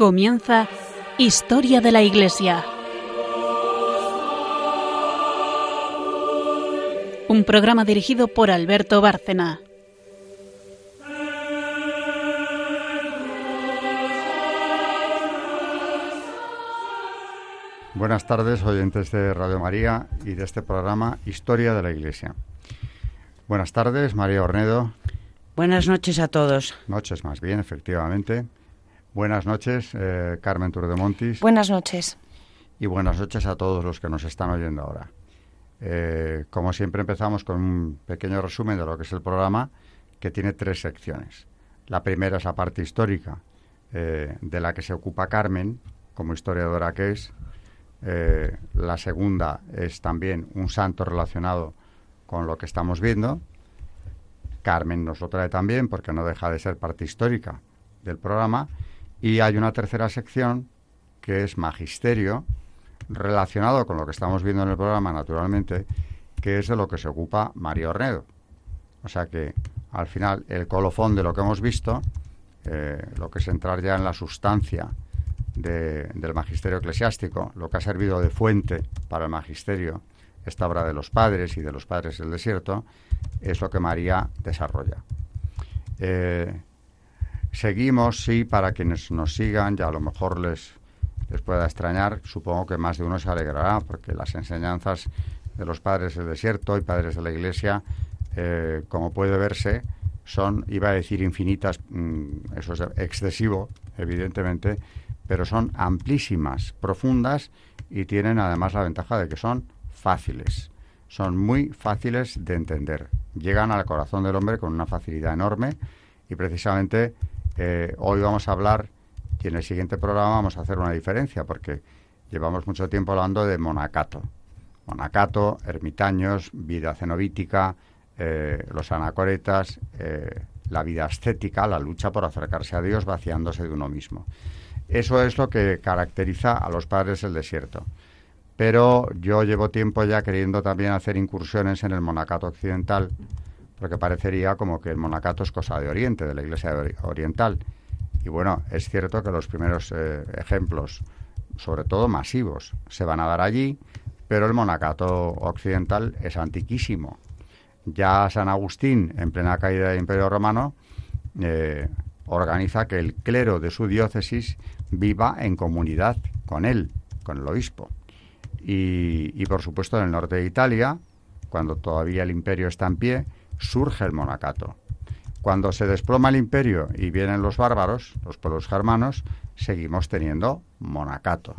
Comienza Historia de la Iglesia. Un programa dirigido por Alberto Bárcena. Buenas tardes, oyentes de Radio María y de este programa Historia de la Iglesia. Buenas tardes, María Ornedo. Buenas noches a todos. Noches más bien, efectivamente. Buenas noches, eh, Carmen Turdemontis. Buenas noches. Y buenas noches a todos los que nos están oyendo ahora. Eh, como siempre empezamos con un pequeño resumen de lo que es el programa, que tiene tres secciones. La primera es la parte histórica, eh, de la que se ocupa Carmen, como historiadora que es. la segunda es también un santo relacionado con lo que estamos viendo. Carmen nos lo trae también porque no deja de ser parte histórica del programa. Y hay una tercera sección que es magisterio, relacionado con lo que estamos viendo en el programa, naturalmente, que es de lo que se ocupa María Ornedo. O sea que, al final, el colofón de lo que hemos visto, eh, lo que es entrar ya en la sustancia del magisterio eclesiástico, lo que ha servido de fuente para el magisterio, esta obra de los padres y de los padres del desierto, es lo que María desarrolla. Eh, Seguimos, sí, para quienes nos sigan, ya a lo mejor les, les pueda extrañar, supongo que más de uno se alegrará, porque las enseñanzas de los padres del desierto y padres de la iglesia, eh, como puede verse, son, iba a decir infinitas, mm, eso es excesivo, evidentemente, pero son amplísimas, profundas y tienen además la ventaja de que son fáciles. Son muy fáciles de entender. Llegan al corazón del hombre con una facilidad enorme y precisamente eh, hoy vamos a hablar y en el siguiente programa vamos a hacer una diferencia porque llevamos mucho tiempo hablando de monacato. Monacato, ermitaños, vida cenobítica, eh, los anacoretas, eh, la vida ascética, la lucha por acercarse a Dios vaciándose de uno mismo. Eso es lo que caracteriza a los padres del desierto. Pero yo llevo tiempo ya queriendo también hacer incursiones en el monacato occidental porque parecería como que el monacato es cosa de Oriente, de la Iglesia Oriental. Y bueno, es cierto que los primeros eh, ejemplos, sobre todo masivos, se van a dar allí, pero el monacato occidental es antiquísimo. Ya San Agustín, en plena caída del Imperio Romano, eh, organiza que el clero de su diócesis viva en comunidad con él, con el obispo. Y, y por supuesto en el norte de Italia, cuando todavía el imperio está en pie, surge el monacato. Cuando se desploma el imperio y vienen los bárbaros, los pueblos germanos, seguimos teniendo monacato.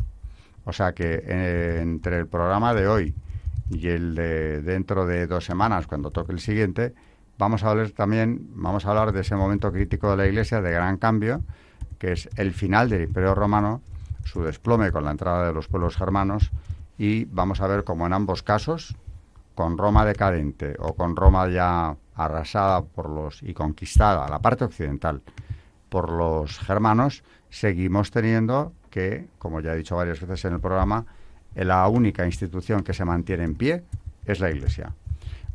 O sea que eh, entre el programa de hoy y el de dentro de dos semanas, cuando toque el siguiente, vamos a hablar también, vamos a hablar de ese momento crítico de la Iglesia de gran cambio, que es el final del Imperio Romano, su desplome con la entrada de los pueblos germanos, y vamos a ver cómo en ambos casos, con Roma decadente o con Roma ya arrasada por los y conquistada, la parte occidental, por los germanos, seguimos teniendo que, como ya he dicho varias veces en el programa, la única institución que se mantiene en pie es la Iglesia.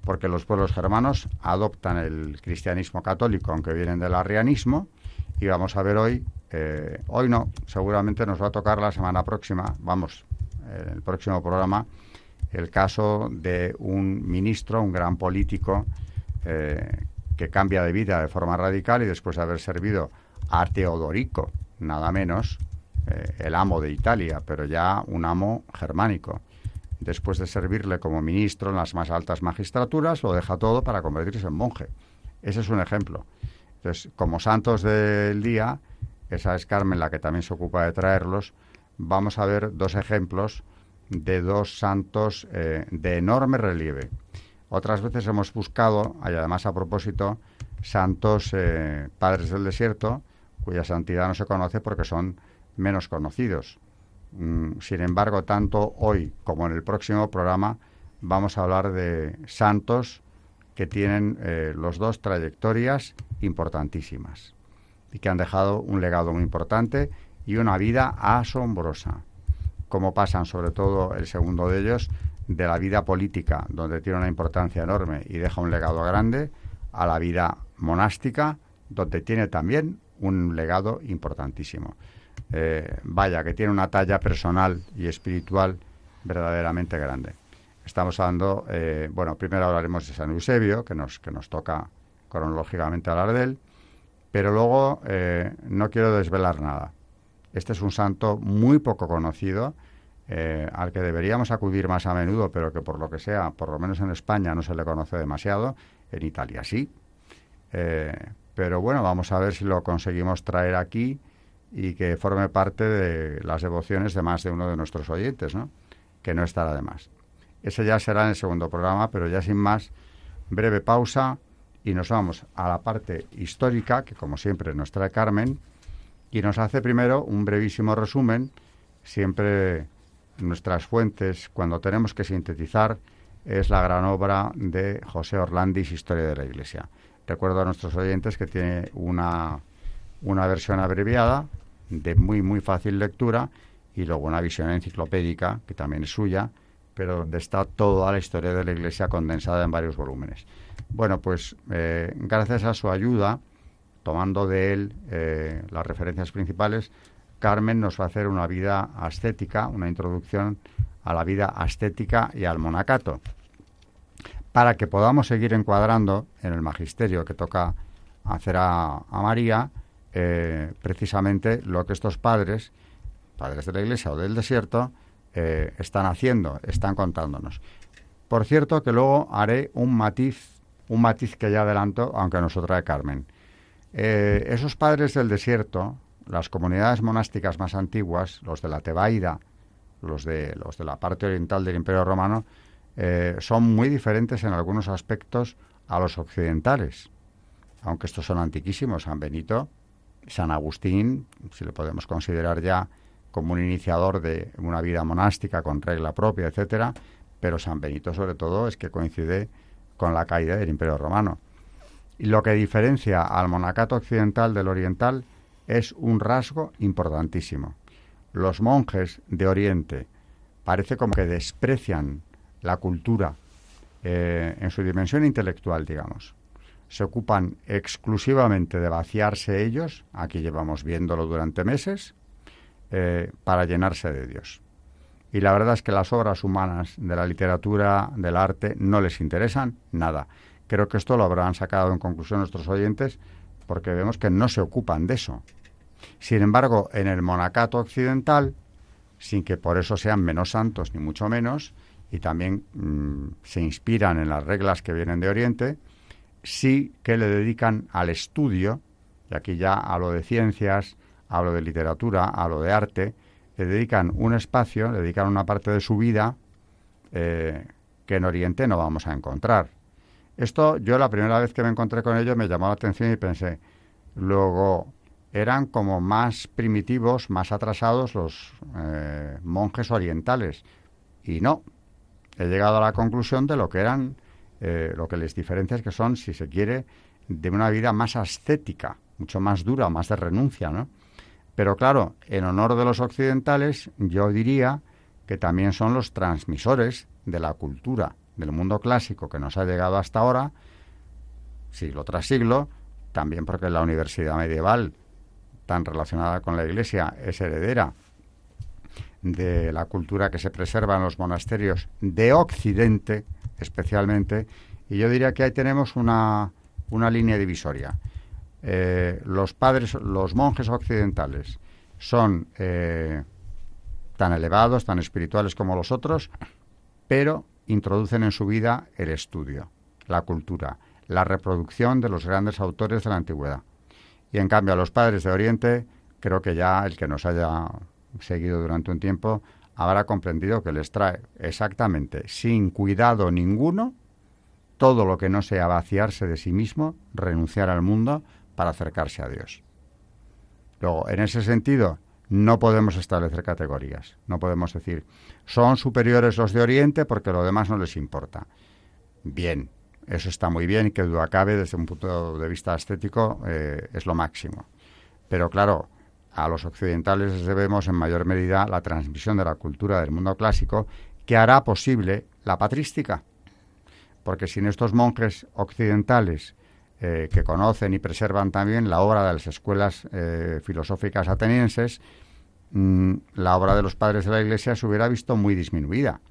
Porque los pueblos germanos adoptan el cristianismo católico, aunque vienen del arrianismo, y vamos a ver hoy, eh, hoy no, seguramente nos va a tocar la semana próxima, vamos, en el próximo programa, el caso de un ministro, un gran político, eh, que cambia de vida de forma radical y después de haber servido a Teodorico, nada menos, eh, el amo de Italia, pero ya un amo germánico. Después de servirle como ministro en las más altas magistraturas, lo deja todo para convertirse en monje. Ese es un ejemplo. Entonces, como santos del día, esa es Carmen la que también se ocupa de traerlos, vamos a ver dos ejemplos de dos santos eh, de enorme relieve. Otras veces hemos buscado, y además a propósito, santos eh, padres del desierto, cuya santidad no se conoce porque son menos conocidos. Mm, sin embargo, tanto hoy como en el próximo programa vamos a hablar de santos que tienen eh, los dos trayectorias importantísimas y que han dejado un legado muy importante y una vida asombrosa cómo pasan, sobre todo el segundo de ellos, de la vida política, donde tiene una importancia enorme y deja un legado grande, a la vida monástica, donde tiene también un legado importantísimo. eh, vaya, que tiene una talla personal y espiritual verdaderamente grande. Estamos hablando, eh, bueno, primero hablaremos de San Eusebio, que nos, que nos toca cronológicamente hablar de él, pero luego eh, no quiero desvelar nada. Este es un santo muy poco conocido, al que deberíamos acudir más a menudo, pero que por lo que sea, por lo menos en España no se le conoce demasiado, en Italia sí. pero bueno, vamos a ver si lo conseguimos traer aquí y que forme parte de las devociones de más de uno de nuestros oyentes, ¿no? que no estará de más. Ese ya será en el segundo programa, pero ya sin más, breve pausa y nos vamos a la parte histórica, que como siempre nos trae Carmen, y nos hace primero un brevísimo resumen, siempre nuestras fuentes, cuando tenemos que sintetizar, es la gran obra de José Orlandis, Historia de la Iglesia. Recuerdo a nuestros oyentes que tiene una, una versión abreviada, de muy, muy fácil lectura, y luego una visión enciclopédica, que también es suya, pero donde está toda la historia de la Iglesia condensada en varios volúmenes. Bueno, pues eh, gracias a su ayuda, tomando de él eh, las referencias principales, Carmen nos va a hacer una vida ascética, una introducción a la vida ascética y al monacato, para que podamos seguir encuadrando en el magisterio que toca hacer a, María eh, precisamente lo que estos padres, padres de la Iglesia o del desierto, eh, están haciendo, están contándonos. Por cierto, que luego haré un matiz, un matiz que ya adelanto, aunque nos trae Carmen. Eh, esos padres del desierto, las comunidades monásticas más antiguas, los de la Tebaida, los de, los de la parte oriental del Imperio Romano, eh, son muy diferentes en algunos aspectos a los occidentales. Aunque estos son antiquísimos, San Benito, San Agustín, si lo podemos considerar ya como un iniciador de una vida monástica con regla propia, etcétera, pero San Benito sobre todo es que coincide con la caída del Imperio Romano. Lo que diferencia al monacato occidental del oriental es un rasgo importantísimo. Los monjes de Oriente parece como que desprecian la cultura eh, en su dimensión intelectual, digamos. Se ocupan exclusivamente de vaciarse ellos, aquí llevamos viéndolo durante meses, eh, para llenarse de Dios. Y la verdad es que las obras humanas de la literatura, del arte, no les interesan nada. Creo que esto lo habrán sacado en conclusión nuestros oyentes porque vemos que no se ocupan de eso. Sin embargo, en el monacato occidental, sin que por eso sean menos santos ni mucho menos, y también mm, se inspiran en las reglas que vienen de Oriente, sí que le dedican al estudio, y aquí ya hablo de ciencias, hablo de literatura, hablo de arte, le dedican un espacio, le dedican una parte de su vida eh, que en Oriente no vamos a encontrar. Esto yo la primera vez que me encontré con ello me llamó la atención y pensé, luego eran como más primitivos, más atrasados los eh, monjes orientales. Y no, he llegado a la conclusión de lo que eran, eh, lo que les diferencia es que son, si se quiere, de una vida más ascética, mucho más dura, más de renuncia, ¿no? Pero claro, en honor de los occidentales, yo diría que también son los transmisores de la cultura del mundo clásico que nos ha llegado hasta ahora, siglo tras siglo, también porque la universidad medieval, tan relacionada con la Iglesia, es heredera de la cultura que se preserva en los monasterios de Occidente, especialmente, y yo diría que ahí tenemos una, una línea divisoria. Eh, los padres, los monjes occidentales son eh, tan elevados, tan espirituales como los otros, pero introducen en su vida el estudio, la cultura, la reproducción de los grandes autores de la antigüedad. Y en cambio a los padres de Oriente, creo que ya el que nos haya seguido durante un tiempo habrá comprendido que les trae exactamente, sin cuidado ninguno, todo lo que no sea vaciarse de sí mismo, renunciar al mundo, para acercarse a Dios. Luego, en ese sentido, no podemos establecer categorías. No podemos decir, son superiores los de Oriente porque lo demás no les importa. Bien, eso está muy bien que duda cabe desde un punto de vista estético eh, es lo máximo. Pero claro, a los occidentales les debemos en mayor medida la transmisión de la cultura del mundo clásico que hará posible la patrística. Porque sin estos monjes occidentales eh, que conocen y preservan también la obra de las escuelas eh, filosóficas atenienses, mm, la obra de los padres de la Iglesia se hubiera visto muy disminuida.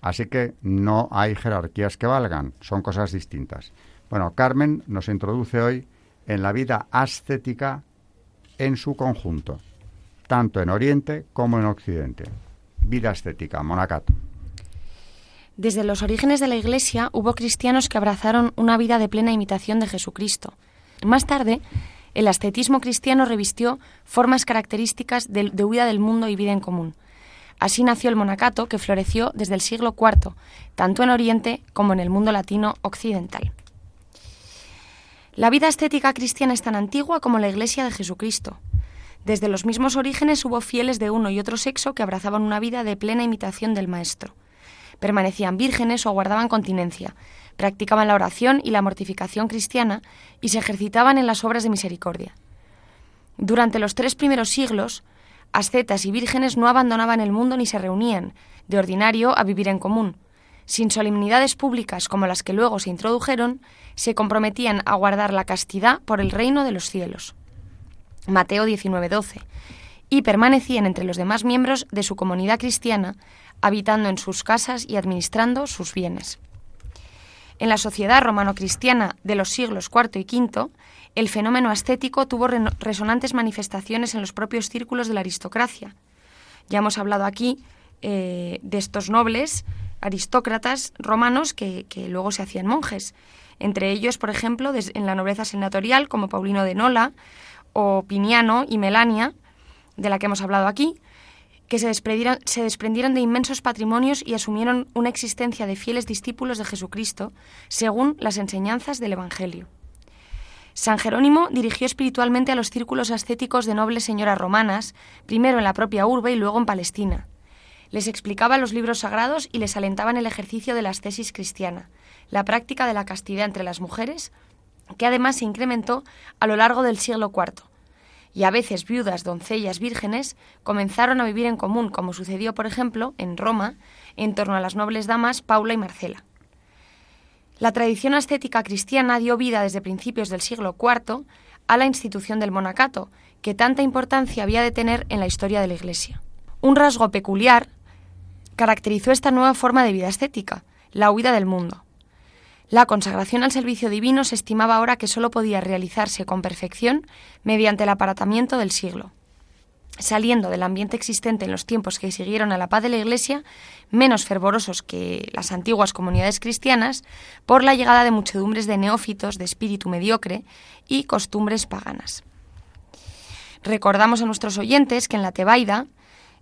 Así que no hay jerarquías que valgan, son cosas distintas. Bueno, Carmen nos introduce hoy en la vida ascética en su conjunto, tanto en Oriente como en Occidente. Vida ascética, monacato. Desde los orígenes de la Iglesia hubo cristianos que abrazaron una vida de plena imitación de Jesucristo. Más tarde, el ascetismo cristiano revistió formas características de, huida del mundo y vida en común. Así nació el monacato, que floreció desde el siglo IV, tanto en Oriente como en el mundo latino occidental. La vida estética cristiana es tan antigua como la Iglesia de Jesucristo. Desde los mismos orígenes hubo fieles de uno y otro sexo que abrazaban una vida de plena imitación del Maestro permanecían vírgenes o guardaban continencia, practicaban la oración y la mortificación cristiana y se ejercitaban en las obras de misericordia. Durante los tres primeros siglos, ascetas y vírgenes no abandonaban el mundo ni se reunían, de ordinario, a vivir en común. Sin solemnidades públicas como las que luego se introdujeron, se comprometían a guardar la castidad por el reino de los cielos. Mateo 19:12. Y permanecían entre los demás miembros de su comunidad cristiana, habitando en sus casas y administrando sus bienes. En la sociedad romano-cristiana de los siglos IV y V, el fenómeno ascético tuvo resonantes manifestaciones en los propios círculos de la aristocracia. Ya hemos hablado aquí eh, de estos nobles aristócratas romanos que, luego se hacían monjes. Entre ellos, por ejemplo, en la nobleza senatorial, como Paulino de Nola o Piniano y Melania, de la que hemos hablado aquí, que se desprendieron, de inmensos patrimonios y asumieron una existencia de fieles discípulos de Jesucristo, según las enseñanzas del Evangelio. San Jerónimo dirigió espiritualmente a los círculos ascéticos de nobles señoras romanas, primero en la propia urbe y luego en Palestina. Les explicaba los libros sagrados y les alentaba en el ejercicio de la ascesis cristiana, la práctica de la castidad entre las mujeres, que además se incrementó a lo largo del siglo IV y a veces viudas, doncellas, vírgenes, comenzaron a vivir en común, como sucedió, por ejemplo, en Roma, en torno a las nobles damas Paula y Marcela. La tradición ascética cristiana dio vida desde principios del siglo IV a la institución del monacato, que tanta importancia había de tener en la historia de la Iglesia. Un rasgo peculiar caracterizó esta nueva forma de vida ascética, la huida del mundo. La consagración al servicio divino se estimaba ahora que sólo podía realizarse con perfección mediante el aparatamiento del siglo. Saliendo del ambiente existente en los tiempos que siguieron a la paz de la Iglesia, menos fervorosos que las antiguas comunidades cristianas, por la llegada de muchedumbres de neófitos de espíritu mediocre y costumbres paganas. Recordamos a nuestros oyentes que en la Tebaida,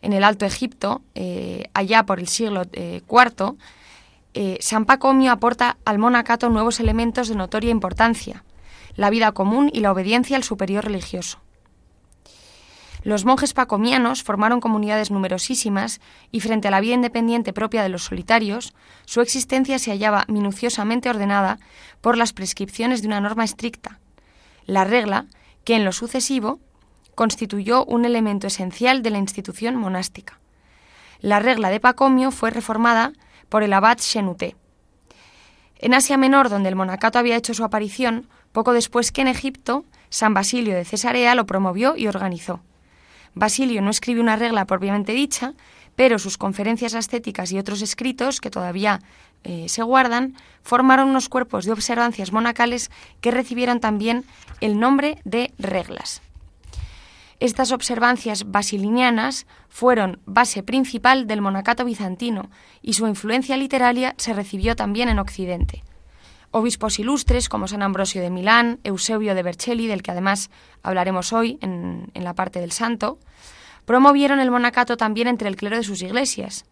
en el Alto Egipto, eh, allá por el siglo IV, eh, eh, San Pacomio aporta al monacato nuevos elementos de notoria importancia, la vida común y la obediencia al superior religioso. Los monjes pacomianos formaron comunidades numerosísimas y frente a la vida independiente propia de los solitarios, su existencia se hallaba minuciosamente ordenada por las prescripciones de una norma estricta, la regla que en lo sucesivo constituyó un elemento esencial de la institución monástica. La regla de Pacomio fue reformada por el abad Shenuté. En Asia Menor, donde el monacato había hecho su aparición, poco después que en Egipto, San Basilio de Cesarea lo promovió y organizó. Basilio no escribió una regla propiamente dicha, pero sus conferencias ascéticas y otros escritos, que todavía eh, se guardan, formaron unos cuerpos de observancias monacales que recibieron también el nombre de reglas. Estas observancias basilinianas fueron base principal del monacato bizantino y su influencia literaria se recibió también en Occidente. Obispos ilustres como San Ambrosio de Milán, Eusebio de Vercelli, del que además hablaremos hoy en, en la parte del santo, promovieron el monacato también entre el clero de sus iglesias.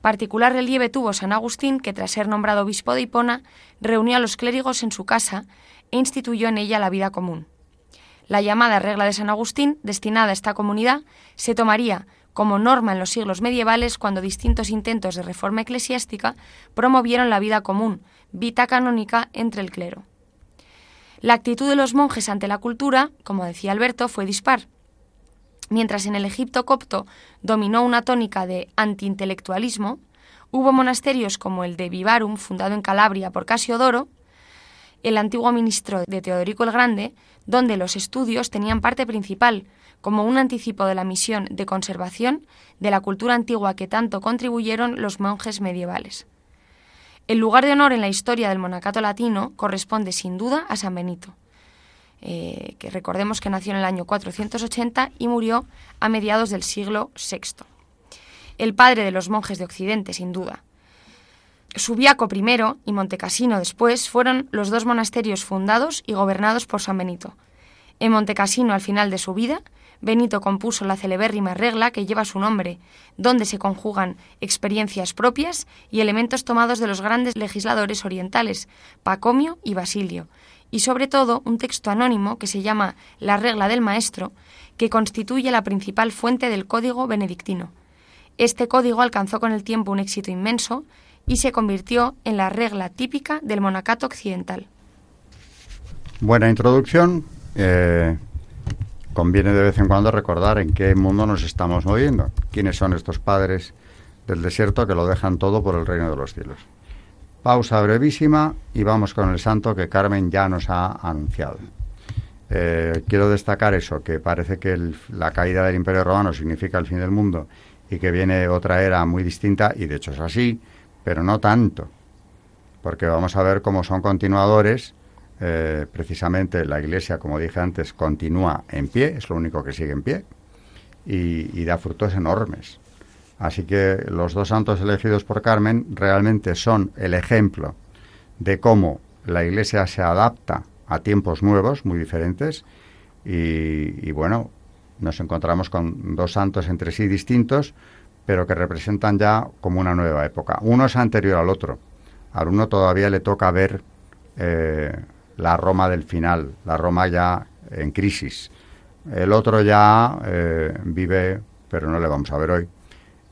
Particular relieve tuvo San Agustín, que tras ser nombrado obispo de Hipona, reunió a los clérigos en su casa e instituyó en ella la vida común. La llamada regla de San Agustín, destinada a esta comunidad, se tomaría como norma en los siglos medievales cuando distintos intentos de reforma eclesiástica promovieron la vida común, vita canónica entre el clero. La actitud de los monjes ante la cultura, como decía Alberto, fue dispar. Mientras en el Egipto copto dominó una tónica de antiintelectualismo, hubo monasterios como el de Vivarum, fundado en Calabria por Casiodoro, el antiguo ministro de Teodorico el Grande, donde los estudios tenían parte principal, como un anticipo de la misión de conservación de la cultura antigua que tanto contribuyeron los monjes medievales. El lugar de honor en la historia del monacato latino corresponde sin duda a San Benito, eh, que recordemos que nació en el año 480 y murió a mediados del siglo VI. El padre de los monjes de Occidente, sin duda. Subiaco primero y Montecassino después fueron los dos monasterios fundados y gobernados por San Benito. En Montecassino, al final de su vida, Benito compuso la celebérrima regla que lleva su nombre, donde se conjugan experiencias propias y elementos tomados de los grandes legisladores orientales, Pacomio y Basilio, y sobre todo un texto anónimo que se llama La regla del maestro, que constituye la principal fuente del código benedictino. Este código alcanzó con el tiempo un éxito inmenso y se convirtió en la regla típica del monacato occidental. Buena introducción. Eh, conviene de vez en cuando recordar en qué mundo nos estamos moviendo, quiénes son estos padres del desierto que lo dejan todo por el reino de los cielos. Pausa brevísima y vamos con el santo que Carmen ya nos ha anunciado. Eh, quiero destacar eso, que parece que la caída del Imperio Romano significa el fin del mundo y que viene otra era muy distinta, y de hecho es así, pero no tanto, porque vamos a ver cómo son continuadores eh, precisamente la Iglesia, como dije antes, continúa en pie, es lo único que sigue en pie, y, da frutos enormes. Así que los dos santos elegidos por Carmen realmente son el ejemplo de cómo la Iglesia se adapta a tiempos nuevos, muy diferentes, y, y, bueno, nos encontramos con dos santos entre sí distintos, pero que representan ya como una nueva época. Uno es anterior al otro. Al uno todavía le toca ver eh, la Roma del final, la Roma ya en crisis. El otro ya eh, vive, pero no le vamos a ver hoy,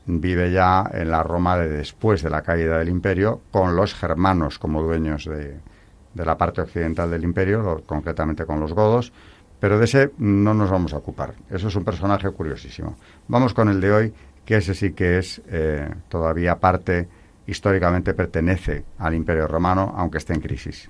vive ya en la Roma de después de la caída del imperio, con los germanos como dueños de, de la parte occidental del imperio, concretamente con los godos, pero de ese no nos vamos a ocupar. Eso es un personaje curiosísimo. Vamos con el de hoy, que ese sí que es eh, todavía parte, históricamente pertenece al imperio romano, aunque esté en crisis.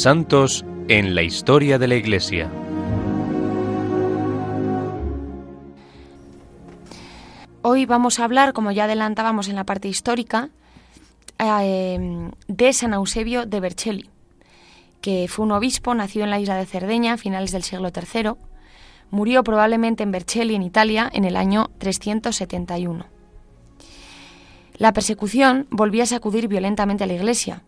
Santos en la historia de la Iglesia. Hoy vamos a hablar, como ya adelantábamos en la parte histórica, eh, de San Eusebio de Vercelli, que fue un obispo, nació en la isla de Cerdeña a finales del siglo III, murió probablemente en Vercelli, en Italia, en el año 371. La persecución volvía a sacudir violentamente a la Iglesia,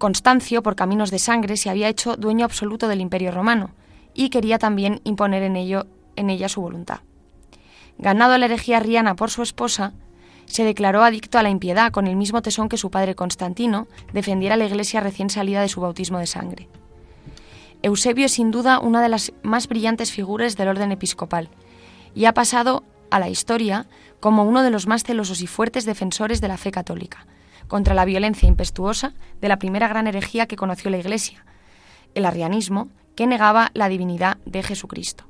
Constancio, por caminos de sangre, se había hecho dueño absoluto del Imperio romano y quería también imponer en, ello, en ella su voluntad. Ganado la herejía arriana por su esposa, se declaró adicto a la impiedad con el mismo tesón que su padre Constantino defendiera la iglesia recién salida de su bautismo de sangre. Eusebio es sin duda una de las más brillantes figuras del orden episcopal y ha pasado a la historia como uno de los más celosos y fuertes defensores de la fe católica, contra la violencia impetuosa de la primera gran herejía que conoció la Iglesia, el arrianismo, que negaba la divinidad de Jesucristo.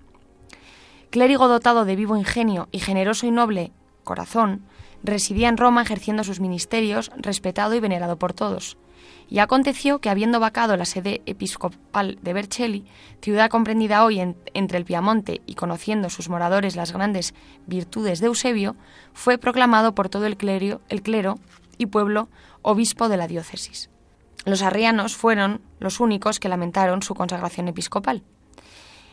Clérigo dotado de vivo ingenio y generoso y noble corazón, residía en Roma ejerciendo sus ministerios, respetado y venerado por todos. Y aconteció que, habiendo vacado la sede episcopal de Vercelli, ciudad comprendida hoy entre el Piamonte y conociendo sus moradores las grandes virtudes de Eusebio, fue proclamado por todo el clero, el clero y pueblo obispo de la diócesis. Los arrianos fueron los únicos que lamentaron su consagración episcopal.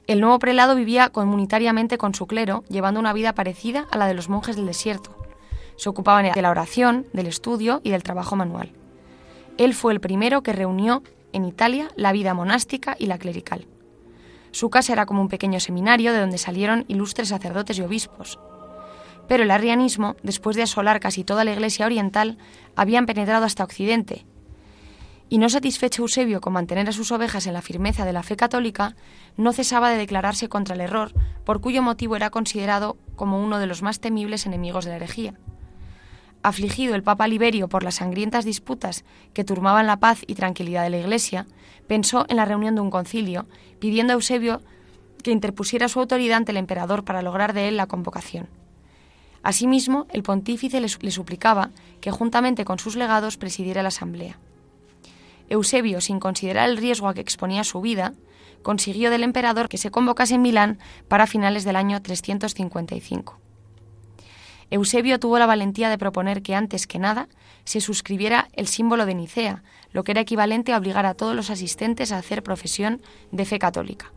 El nuevo prelado vivía comunitariamente con su clero, llevando una vida parecida a la de los monjes del desierto. Se ocupaban de la oración, del estudio y del trabajo manual. Él fue el primero que reunió en Italia la vida monástica y la clerical. Su casa era como un pequeño seminario de donde salieron ilustres sacerdotes y obispos. Pero el arrianismo, después de asolar casi toda la Iglesia oriental, habían penetrado hasta Occidente. Y no satisfecho Eusebio con mantener a sus ovejas en la firmeza de la fe católica, no cesaba de declararse contra el error, por cuyo motivo era considerado como uno de los más temibles enemigos de la herejía. Afligido el Papa Liberio por las sangrientas disputas que turmaban la paz y tranquilidad de la Iglesia, pensó en la reunión de un concilio, pidiendo a Eusebio que interpusiera su autoridad ante el emperador para lograr de él la convocación. Asimismo, el pontífice le, suplicaba que juntamente con sus legados presidiera la asamblea. Eusebio, sin considerar el riesgo a que exponía su vida, consiguió del emperador que se convocase en Milán para finales del año 355. Eusebio tuvo la valentía de proponer que antes que nada se suscribiera el símbolo de Nicea, lo que era equivalente a obligar a todos los asistentes a hacer profesión de fe católica.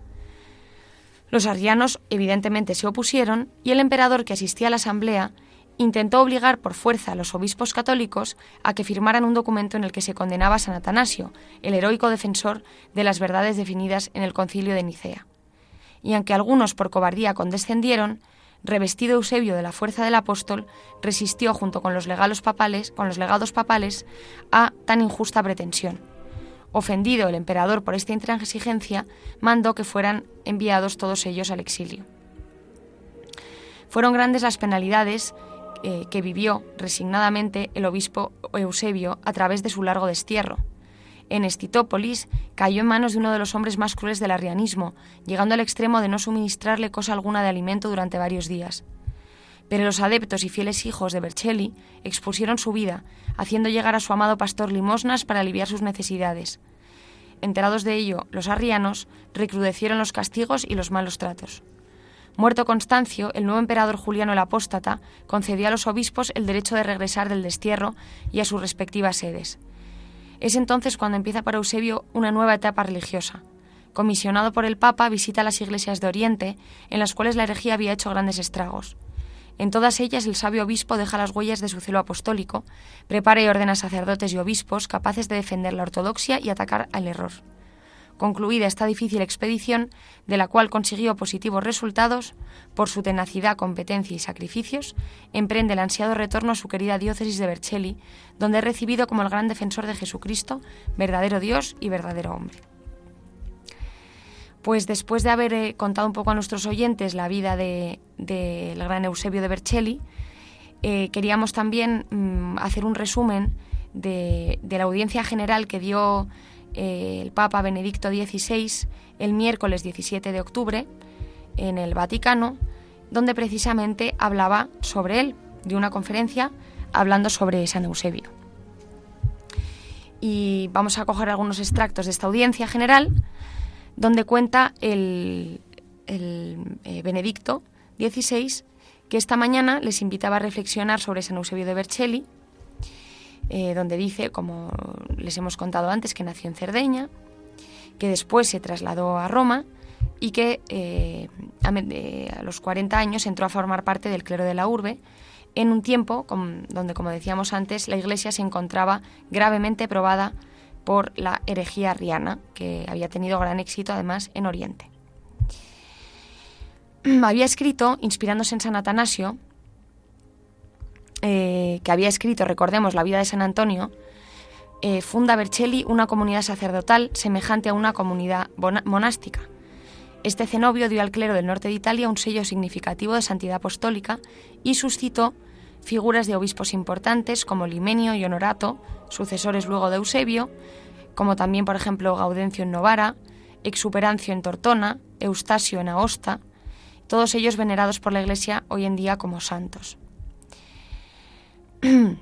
Los arrianos evidentemente se opusieron y el emperador que asistía a la asamblea intentó obligar por fuerza a los obispos católicos a que firmaran un documento en el que se condenaba a San Atanasio, el heroico defensor de las verdades definidas en el concilio de Nicea. Y aunque algunos por cobardía condescendieron, revestido Eusebio de la fuerza del apóstol, resistió junto con los legados papales, con los legados papales a tan injusta pretensión. Ofendido el emperador por esta intransigencia, mandó que fueran enviados todos ellos al exilio. Fueron grandes las penalidades eh, que vivió resignadamente el obispo Eusebio a través de su largo destierro. En Estitópolis cayó en manos de uno de los hombres más crueles del arrianismo, llegando al extremo de no suministrarle cosa alguna de alimento durante varios días. Pero los adeptos y fieles hijos de Bercelli expusieron su vida, haciendo llegar a su amado pastor limosnas para aliviar sus necesidades. Enterados de ello, los arrianos recrudecieron los castigos y los malos tratos. Muerto Constancio, el nuevo emperador Juliano el Apóstata concedió a los obispos el derecho de regresar del destierro y a sus respectivas sedes. Es entonces cuando empieza para Eusebio una nueva etapa religiosa. Comisionado por el Papa, visita las iglesias de Oriente, en las cuales la herejía había hecho grandes estragos. En todas ellas el sabio obispo deja las huellas de su celo apostólico, prepara y ordena sacerdotes y obispos capaces de defender la ortodoxia y atacar al error. Concluida esta difícil expedición, de la cual consiguió positivos resultados, por su tenacidad, competencia y sacrificios, emprende el ansiado retorno a su querida diócesis de Vercelli, donde es recibido como el gran defensor de Jesucristo, verdadero Dios y verdadero hombre. Pues después de haber eh, contado un poco a nuestros oyentes la vida del de, gran Eusebio de Vercelli, eh, queríamos también mm, hacer un resumen de, de, la audiencia general que dio eh, el Papa Benedicto XVI el miércoles 17 de octubre en el Vaticano, donde precisamente hablaba sobre él, de una conferencia hablando sobre San Eusebio. Y vamos a coger algunos extractos de esta audiencia general, donde cuenta el, eh, Benedicto XVI que esta mañana les invitaba a reflexionar sobre San Eusebio de Vercelli, eh, donde dice, como les hemos contado antes, que nació en Cerdeña, que después se trasladó a Roma y que eh, a, los 40 años entró a formar parte del clero de la urbe, en un tiempo donde, como decíamos antes, la Iglesia se encontraba gravemente probada por la herejía arriana, que había tenido gran éxito además en Oriente. había escrito, inspirándose en San Atanasio, eh, que había escrito, recordemos, la vida de San Antonio, eh, funda Bercelli una comunidad sacerdotal semejante a una comunidad monástica. Este cenobio dio al clero del norte de Italia un sello significativo de santidad apostólica y suscitó figuras de obispos importantes como Limenio y Honorato, sucesores luego de Eusebio, como también, por ejemplo, Gaudencio en Novara, Exuperancio en Tortona, Eustasio en Aosta, todos ellos venerados por la Iglesia hoy en día como santos.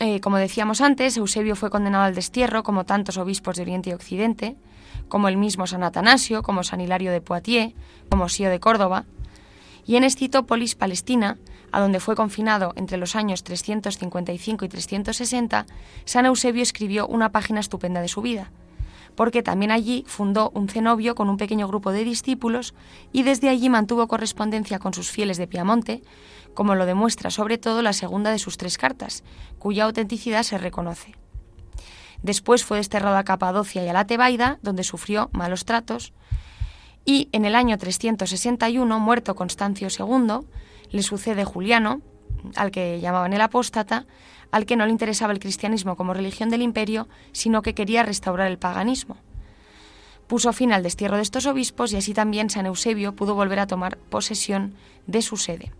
Eh, como decíamos antes, Eusebio fue condenado al destierro, como tantos obispos de Oriente y Occidente, como el mismo San Atanasio, como San Hilario de Poitiers, como Sio de Córdoba, y en Escitópolis, Palestina, a donde fue confinado entre los años 355 y 360, San Eusebio escribió una página estupenda de su vida, porque también allí fundó un cenobio con un pequeño grupo de discípulos y desde allí mantuvo correspondencia con sus fieles de Piamonte, como lo demuestra sobre todo la segunda de sus tres cartas, cuya autenticidad se reconoce. Después fue desterrado a Capadocia y a la Tebaida, donde sufrió malos tratos, y en el año 361, muerto Constancio II, le sucede Juliano, al que llamaban el apóstata, al que no le interesaba el cristianismo como religión del imperio, sino que quería restaurar el paganismo. Puso fin al destierro de estos obispos y así también San Eusebio pudo volver a tomar posesión de su sede.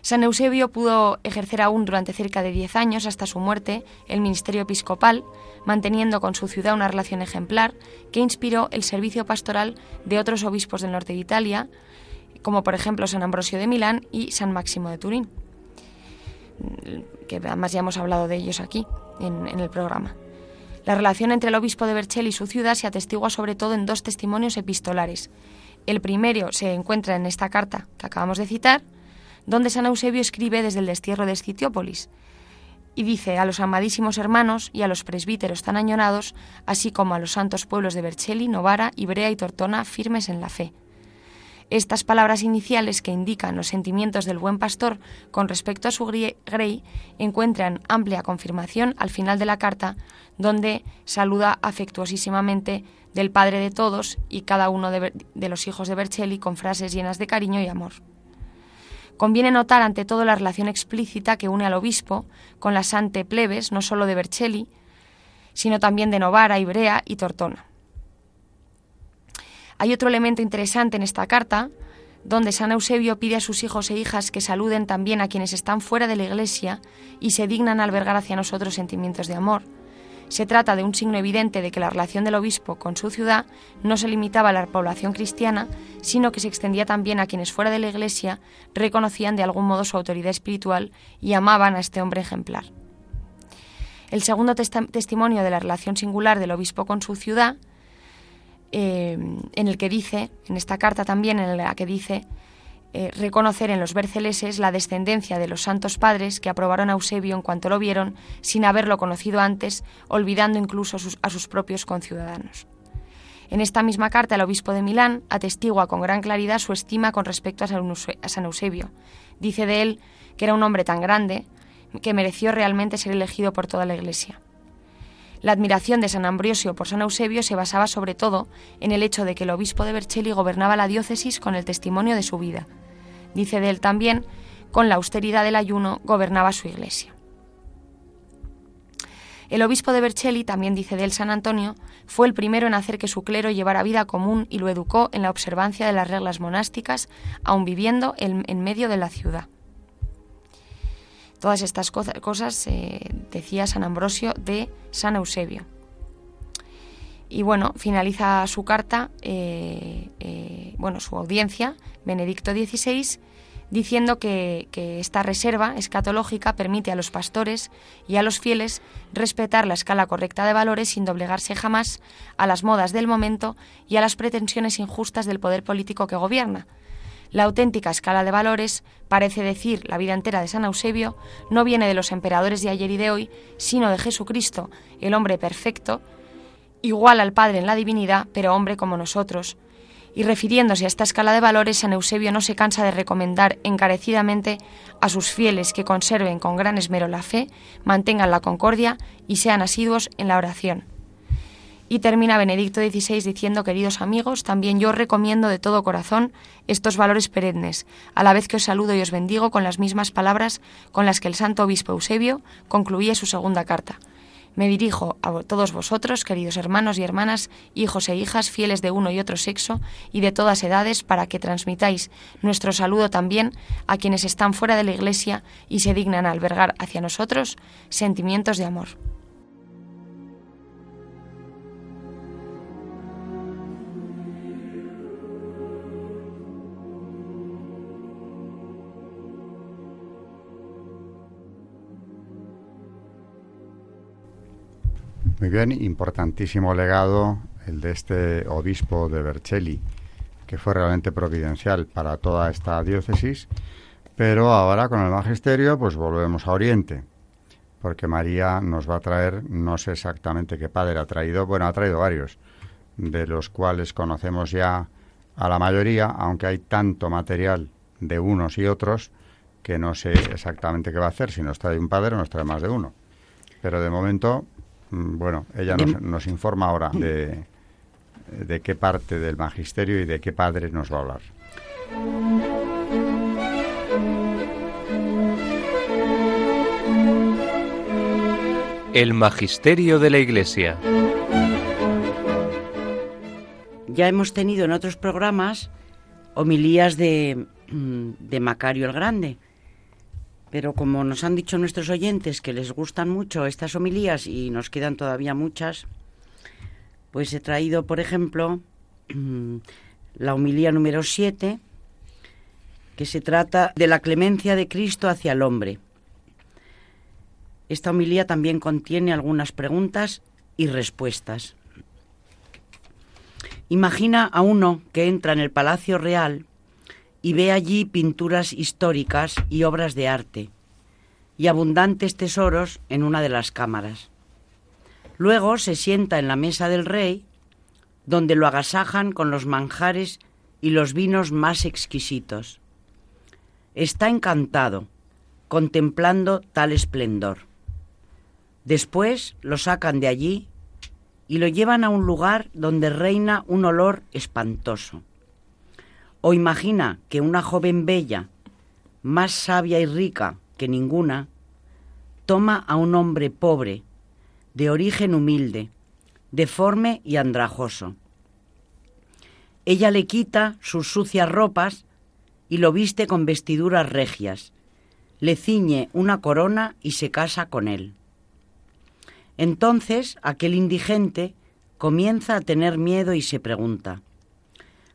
San Eusebio pudo ejercer aún durante cerca de diez años, hasta su muerte, el ministerio episcopal, manteniendo con su ciudad una relación ejemplar que inspiró el servicio pastoral de otros obispos del norte de Italia, como por ejemplo San Ambrosio de Milán y San Máximo de Turín, que además ya hemos hablado de ellos aquí en, el programa. La relación entre el obispo de Vercelli y su ciudad se atestigua sobre todo en dos testimonios epistolares. El primero se encuentra en esta carta que acabamos de citar, donde San Eusebio escribe desde el destierro de Escitiópolis, y dice a los amadísimos hermanos y a los presbíteros tan añonados, así como a los santos pueblos de Vercelli, Novara, Ibrea y Tortona, firmes en la fe. Estas palabras iniciales que indican los sentimientos del buen pastor con respecto a su grey encuentran amplia confirmación al final de la carta, donde saluda afectuosísimamente del Padre de todos y cada uno de, los hijos de Vercelli con frases llenas de cariño y amor. Conviene notar ante todo la relación explícita que une al obispo con las ante plebes, no solo de Vercelli, sino también de Novara, Ibrea y Tortona. Hay otro elemento interesante en esta carta, donde San Eusebio pide a sus hijos e hijas que saluden también a quienes están fuera de la Iglesia y se dignan albergar hacia nosotros sentimientos de amor. Se trata de un signo evidente de que la relación del obispo con su ciudad no se limitaba a la población cristiana, sino que se extendía también a quienes fuera de la Iglesia reconocían de algún modo su autoridad espiritual y amaban a este hombre ejemplar. El segundo testimonio de la relación singular del obispo con su ciudad, eh, en el que dice, en esta carta también en la que dice, eh, reconocer en los berceleses la descendencia de los santos padres que aprobaron a Eusebio en cuanto lo vieron, sin haberlo conocido antes, olvidando incluso a sus, propios conciudadanos. En esta misma carta, el obispo de Milán atestigua con gran claridad su estima con respecto a San Eusebio. Dice de él que era un hombre tan grande que mereció realmente ser elegido por toda la Iglesia. La admiración de San Ambrosio por San Eusebio se basaba sobre todo en el hecho de que el obispo de Vercelli gobernaba la diócesis con el testimonio de su vida. Dice de él también, con la austeridad del ayuno gobernaba su iglesia. El obispo de Vercelli, también dice de él San Antonio, fue el primero en hacer que su clero llevara vida común y lo educó en la observancia de las reglas monásticas, aun viviendo en medio de la ciudad. Todas estas cosas eh, decía San Ambrosio de San Eusebio. Y bueno, finaliza su carta, eh, eh, bueno, su audiencia, Benedicto XVI, diciendo que, que, esta reserva escatológica permite a los pastores y a los fieles respetar la escala correcta de valores sin doblegarse jamás a las modas del momento y a las pretensiones injustas del poder político que gobierna, la auténtica escala de valores, parece decir la vida entera de San Eusebio, no viene de los emperadores de ayer y de hoy, sino de Jesucristo, el hombre perfecto, igual al Padre en la divinidad, pero hombre como nosotros. Y refiriéndose a esta escala de valores, San Eusebio no se cansa de recomendar encarecidamente a sus fieles que conserven con gran esmero la fe, mantengan la concordia y sean asiduos en la oración. Y termina Benedicto XVI diciendo, queridos amigos, también yo recomiendo de todo corazón estos valores perennes, a la vez que os saludo y os bendigo con las mismas palabras con las que el santo obispo Eusebio concluía su segunda carta. Me dirijo a todos vosotros, queridos hermanos y hermanas, hijos e hijas, fieles de uno y otro sexo y de todas edades, para que transmitáis nuestro saludo también a quienes están fuera de la Iglesia y se dignan albergar hacia nosotros sentimientos de amor. Muy bien, importantísimo legado el de este obispo de Vercelli, que fue realmente providencial para toda esta diócesis, pero ahora con el magisterio pues volvemos a Oriente, porque María nos va a traer, no sé exactamente qué padre ha traído, bueno, ha traído varios, de los cuales conocemos ya a la mayoría, aunque hay tanto material de unos y otros que no sé exactamente qué va a hacer, si nos trae un padre o nos trae más de uno. Pero de momento bueno, ella nos, informa ahora de, de qué parte del magisterio y de qué padre nos va a hablar. El magisterio de la Iglesia. Ya hemos tenido en otros programas homilías de, mm, de Macario el Grande pero como nos han dicho nuestros oyentes que les gustan mucho estas homilías y nos quedan todavía muchas, pues he traído, por ejemplo, la homilía número 7, que se trata de la clemencia de Cristo hacia el hombre. Esta homilía también contiene algunas preguntas y respuestas. Imagina a uno que entra en el Palacio Real y ve allí pinturas históricas y obras de arte, y abundantes tesoros en una de las cámaras. Luego se sienta en la mesa del rey, donde lo agasajan con los manjares y los vinos más exquisitos. Está encantado, contemplando tal esplendor. Después lo sacan de allí y lo llevan a un lugar donde reina un olor espantoso. O imagina que una joven bella, más sabia y rica que ninguna, toma a un hombre pobre, de origen humilde, deforme y andrajoso. Ella le quita sus sucias ropas y lo viste con vestiduras regias, le ciñe una corona y se casa con él. Entonces aquel indigente comienza a tener miedo y se pregunta,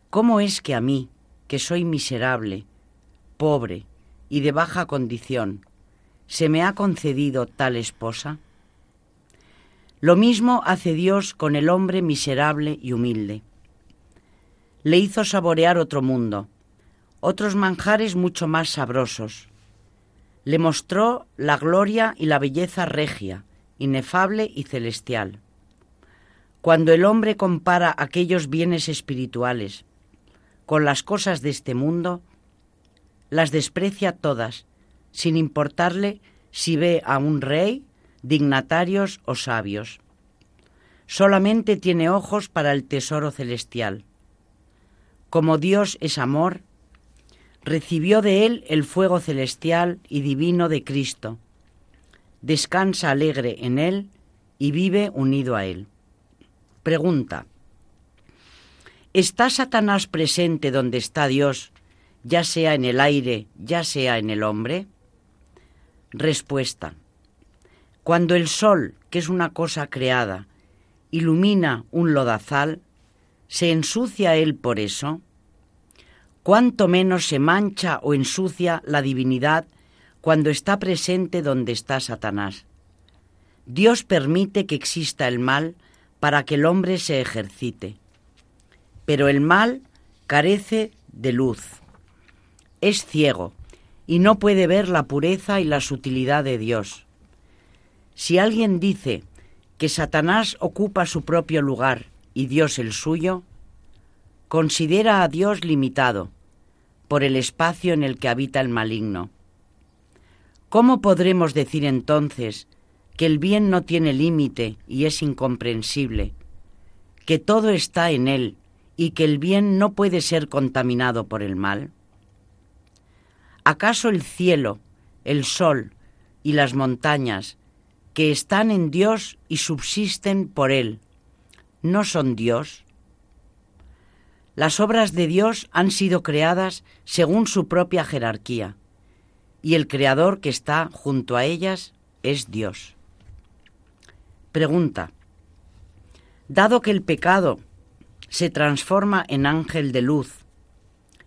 ¿cómo es que a mí, que soy miserable, pobre y de baja condición, ¿se me ha concedido tal esposa? Lo mismo hace Dios con el hombre miserable y humilde. Le hizo saborear otro mundo, otros manjares mucho más sabrosos. Le mostró la gloria y la belleza regia, inefable y celestial. Cuando el hombre compara aquellos bienes espirituales, con las cosas de este mundo, las desprecia todas, sin importarle si ve a un rey, dignatarios o sabios. Solamente tiene ojos para el tesoro celestial. Como Dios es amor, recibió de él el fuego celestial y divino de Cristo. Descansa alegre en él y vive unido a él. Pregunta. ¿Está Satanás presente donde está Dios, ya sea en el aire, ya sea en el hombre? Respuesta. Cuando el sol, que es una cosa creada, ilumina un lodazal, ¿se ensucia él por eso? ¿Cuánto menos se mancha o ensucia la divinidad cuando está presente donde está Satanás? Dios permite que exista el mal para que el hombre se ejercite pero el mal carece de luz. Es ciego y no puede ver la pureza y la sutilidad de Dios. Si alguien dice que Satanás ocupa su propio lugar y Dios el suyo, considera a Dios limitado por el espacio en el que habita el maligno. ¿Cómo podremos decir entonces que el bien no tiene límite y es incomprensible, que todo está en Él y que el bien no puede ser contaminado por el mal? ¿Acaso el cielo, el sol y las montañas, que están en Dios y subsisten por Él, no son Dios? Las obras de Dios han sido creadas según su propia jerarquía, y el Creador que está junto a ellas es Dios. Pregunta. Dado que el pecado se transforma en ángel de luz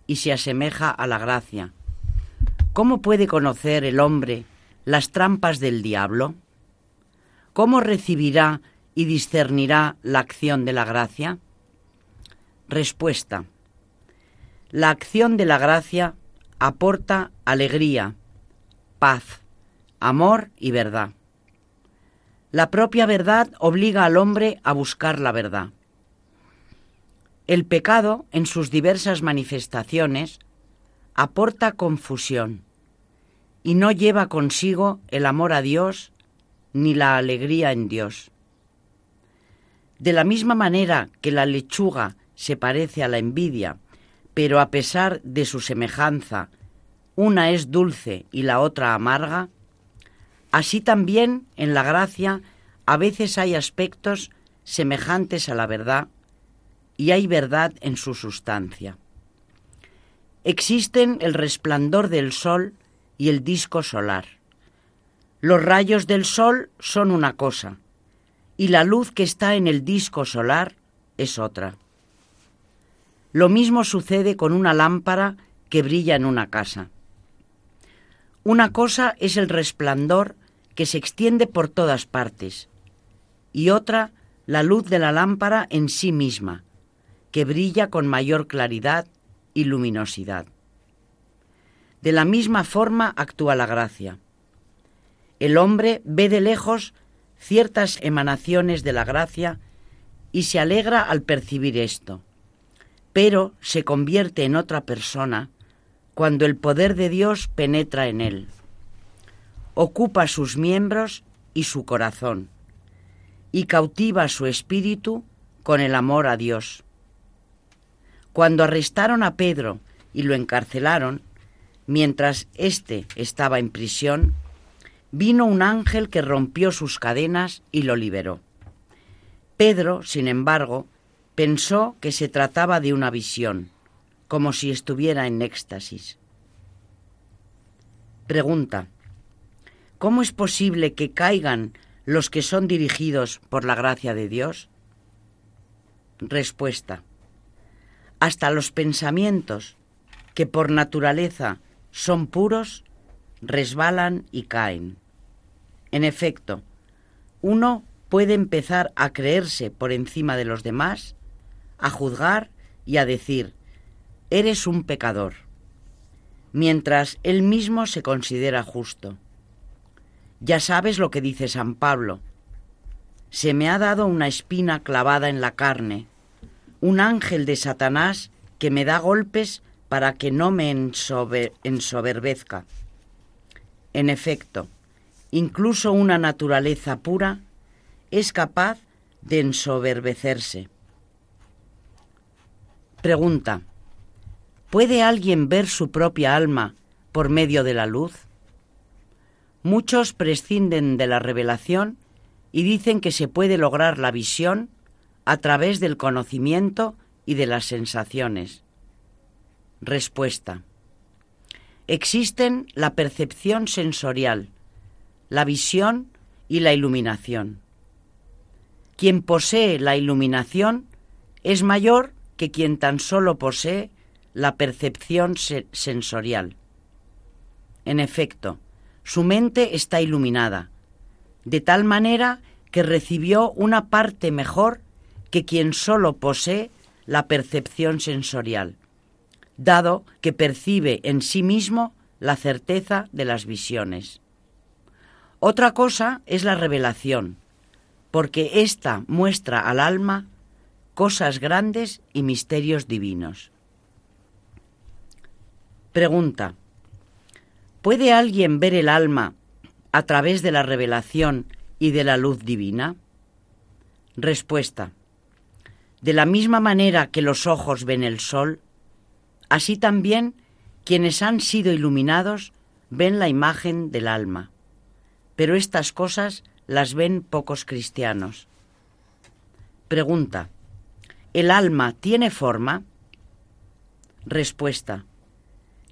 y se asemeja a la gracia, ¿cómo puede conocer el hombre las trampas del diablo? ¿Cómo recibirá y discernirá la acción de la gracia? Respuesta. La acción de la gracia aporta alegría, paz, amor y verdad. La propia verdad obliga al hombre a buscar la verdad. El pecado, en sus diversas manifestaciones, aporta confusión y no lleva consigo el amor a Dios ni la alegría en Dios. De la misma manera que la lechuga se parece a la envidia, pero a pesar de su semejanza, una es dulce y la otra amarga, así también en la gracia a veces hay aspectos semejantes a la verdad y hay verdad en su sustancia. Existen el resplandor del sol y el disco solar. Los rayos del sol son una cosa y la luz que está en el disco solar es otra. Lo mismo sucede con una lámpara que brilla en una casa. Una cosa es el resplandor que se extiende por todas partes y otra la luz de la lámpara en sí misma, que brilla con mayor claridad y luminosidad. De la misma forma actúa la gracia. El hombre ve de lejos ciertas emanaciones de la gracia y se alegra al percibir esto, pero se convierte en otra persona cuando el poder de Dios penetra en él. Ocupa sus miembros y su corazón y cautiva su espíritu con el amor a Dios. Cuando arrestaron a Pedro y lo encarcelaron, mientras éste estaba en prisión, vino un ángel que rompió sus cadenas y lo liberó. Pedro, sin embargo, pensó que se trataba de una visión, como si estuviera en éxtasis. Pregunta. ¿Cómo es posible que caigan los que son dirigidos por la gracia de Dios? Respuesta. Hasta los pensamientos, que por naturaleza son puros, resbalan y caen. En efecto, uno puede empezar a creerse por encima de los demás, a juzgar y a decir, eres un pecador, mientras él mismo se considera justo. Ya sabes lo que dice San Pablo. Se me ha dado una espina clavada en la carne, un ángel de Satanás que me da golpes para que no me ensoberbezca. En efecto, incluso una naturaleza pura es capaz de ensoberbecerse. Pregunta. ¿Puede alguien ver su propia alma por medio de la luz? Muchos prescinden de la revelación y dicen que se puede lograr la visión a través del conocimiento y de las sensaciones. Respuesta. Existen la percepción sensorial, la visión y la iluminación. Quien posee la iluminación es mayor que quien tan solo posee la percepción sensorial. En efecto, su mente está iluminada, de tal manera que recibió una parte mejor que quien solo posee la percepción sensorial dado que percibe en sí mismo la certeza de las visiones. Otra cosa es la revelación, porque ésta muestra al alma cosas grandes y misterios divinos. Pregunta. ¿Puede alguien ver el alma a través de la revelación y de la luz divina? Respuesta. De la misma manera que los ojos ven el sol, así también quienes han sido iluminados ven la imagen del alma. Pero estas cosas las ven pocos cristianos. Pregunta. ¿El alma tiene forma? Respuesta.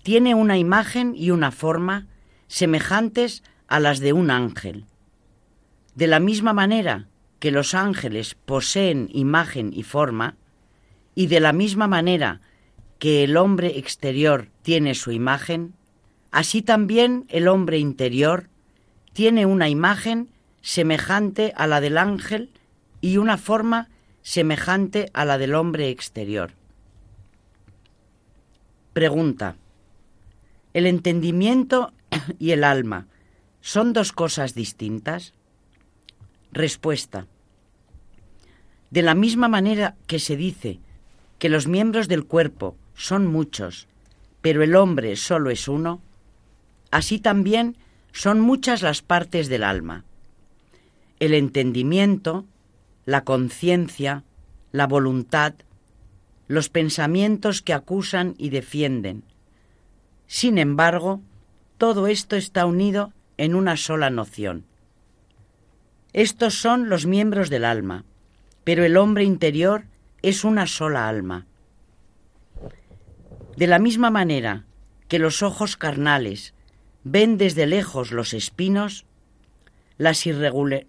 Tiene una imagen y una forma semejantes a las de un ángel. De la misma manera que los ángeles poseen imagen y forma, y de la misma manera que el hombre exterior tiene su imagen, así también el hombre interior tiene una imagen semejante a la del ángel y una forma semejante a la del hombre exterior. Pregunta. ¿El entendimiento y el alma son dos cosas distintas? Respuesta. De la misma manera que se dice que los miembros del cuerpo son muchos, pero el hombre solo es uno, así también son muchas las partes del alma. El entendimiento, la conciencia, la voluntad, los pensamientos que acusan y defienden. Sin embargo, todo esto está unido en una sola noción. Estos son los miembros del alma, pero el hombre interior es una sola alma. De la misma manera que los ojos carnales ven desde lejos los espinos, las eh,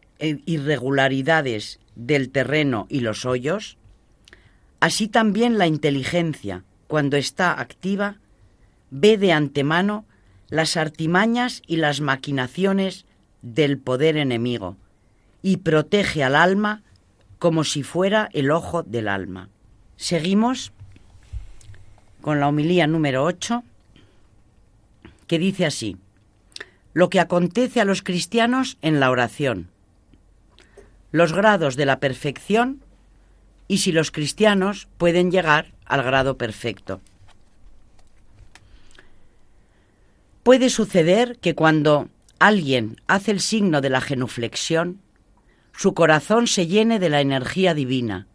irregularidades del terreno y los hoyos, así también la inteligencia, cuando está activa, ve de antemano las artimañas y las maquinaciones del poder enemigo y protege al alma como si fuera el ojo del alma. Seguimos con la homilía número 8, que dice así, lo que acontece a los cristianos en la oración, los grados de la perfección y si los cristianos pueden llegar al grado perfecto. Puede suceder que cuando alguien hace el signo de la genuflexión, su corazón se llene de la energía divina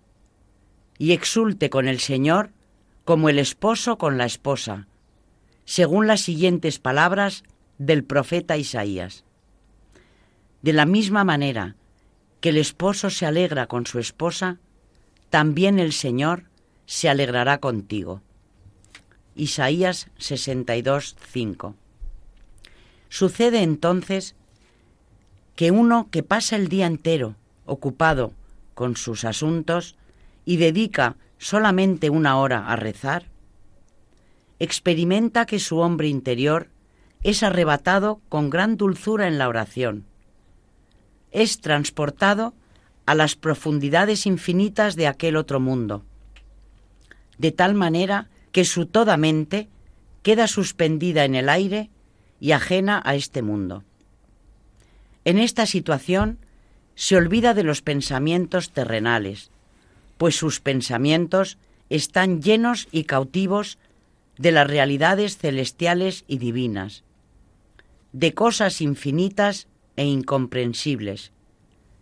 y exulte con el Señor como el esposo con la esposa, según las siguientes palabras del profeta Isaías. De la misma manera que el esposo se alegra con su esposa, también el Señor se alegrará contigo. Isaías 62, 5. Sucede entonces que uno que pasa el día entero ocupado con sus asuntos y dedica solamente una hora a rezar, experimenta que su hombre interior es arrebatado con gran dulzura en la oración. Es transportado a las profundidades infinitas de aquel otro mundo, de tal manera que su toda mente queda suspendida en el aire y ajena a este mundo. En esta situación se olvida de los pensamientos terrenales, pues sus pensamientos están llenos y cautivos de las realidades celestiales y divinas, de cosas infinitas e incomprensibles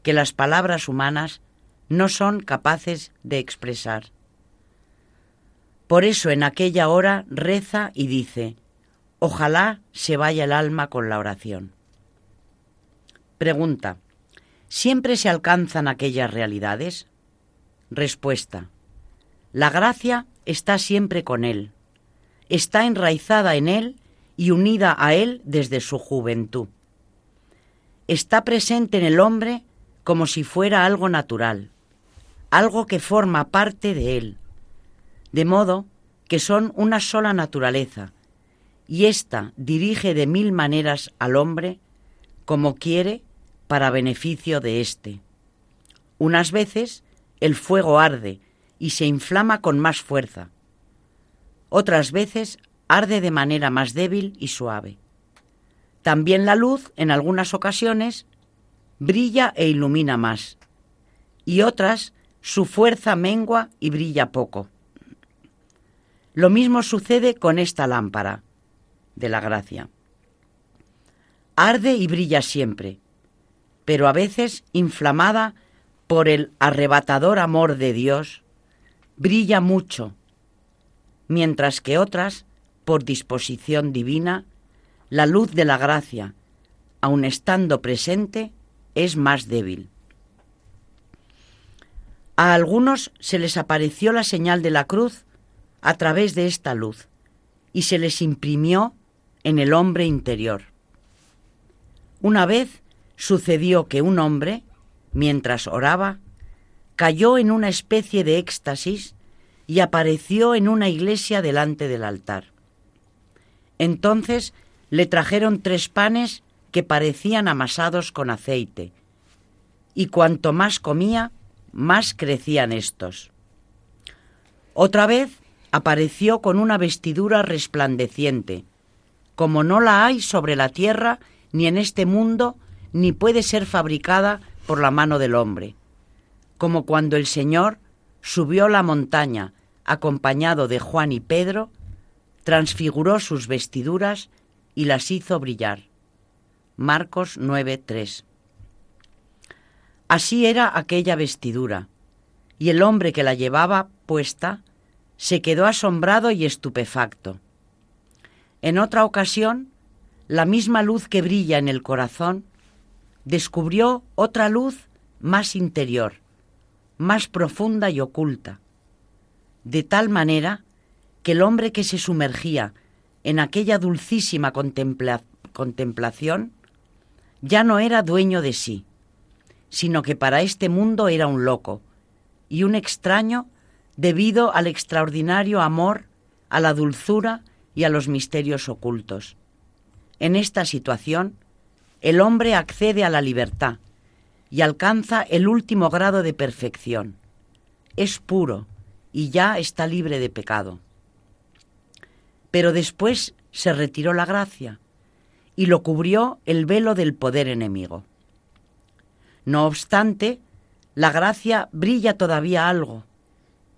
que las palabras humanas no son capaces de expresar. Por eso en aquella hora reza y dice, ojalá se vaya el alma con la oración. Pregunta. ¿Siempre se alcanzan aquellas realidades? Respuesta. La gracia está siempre con él. Está enraizada en él y unida a él desde su juventud. Está presente en el hombre como si fuera algo natural, algo que forma parte de él, de modo que son una sola naturaleza, y ésta dirige de mil maneras al hombre como quiere para beneficio de éste. Unas veces el fuego arde y se inflama con más fuerza. Otras veces arde de manera más débil y suave. También la luz, en algunas ocasiones, brilla e ilumina más, y otras su fuerza mengua y brilla poco. Lo mismo sucede con esta lámpara de la gracia. Arde y brilla siempre, pero a veces inflamada por el arrebatador amor de Dios, brilla mucho, mientras que otras, por disposición divina, la luz de la gracia, aun estando presente, es más débil. A algunos se les apareció la señal de la cruz a través de esta luz y se les imprimió en el hombre interior. Una vez sucedió que un hombre, mientras oraba, cayó en una especie de éxtasis y apareció en una iglesia delante del altar. Entonces le trajeron tres panes que parecían amasados con aceite, y cuanto más comía, más crecían estos. Otra vez apareció con una vestidura resplandeciente, como no la hay sobre la tierra ni en este mundo, ni puede ser fabricada por la mano del hombre, como cuando el Señor subió la montaña acompañado de Juan y Pedro, transfiguró sus vestiduras y las hizo brillar. Marcos 9:3. Así era aquella vestidura, y el hombre que la llevaba puesta se quedó asombrado y estupefacto. En otra ocasión, la misma luz que brilla en el corazón descubrió otra luz más interior, más profunda y oculta, de tal manera que el hombre que se sumergía en aquella dulcísima contemplación ya no era dueño de sí, sino que para este mundo era un loco y un extraño debido al extraordinario amor, a la dulzura y a los misterios ocultos. En esta situación, el hombre accede a la libertad y alcanza el último grado de perfección. Es puro y ya está libre de pecado. Pero después se retiró la gracia y lo cubrió el velo del poder enemigo. No obstante, la gracia brilla todavía algo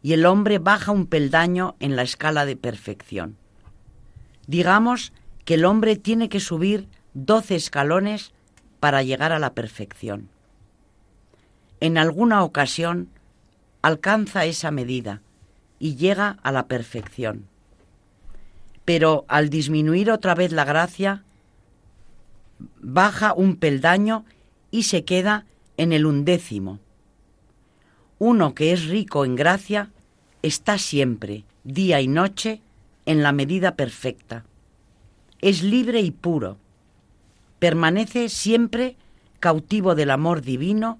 y el hombre baja un peldaño en la escala de perfección. Digamos que el hombre tiene que subir doce escalones para llegar a la perfección. En alguna ocasión alcanza esa medida y llega a la perfección. Pero al disminuir otra vez la gracia, baja un peldaño y se queda en el undécimo. Uno que es rico en gracia está siempre, día y noche, en la medida perfecta. Es libre y puro. Permanece siempre cautivo del amor divino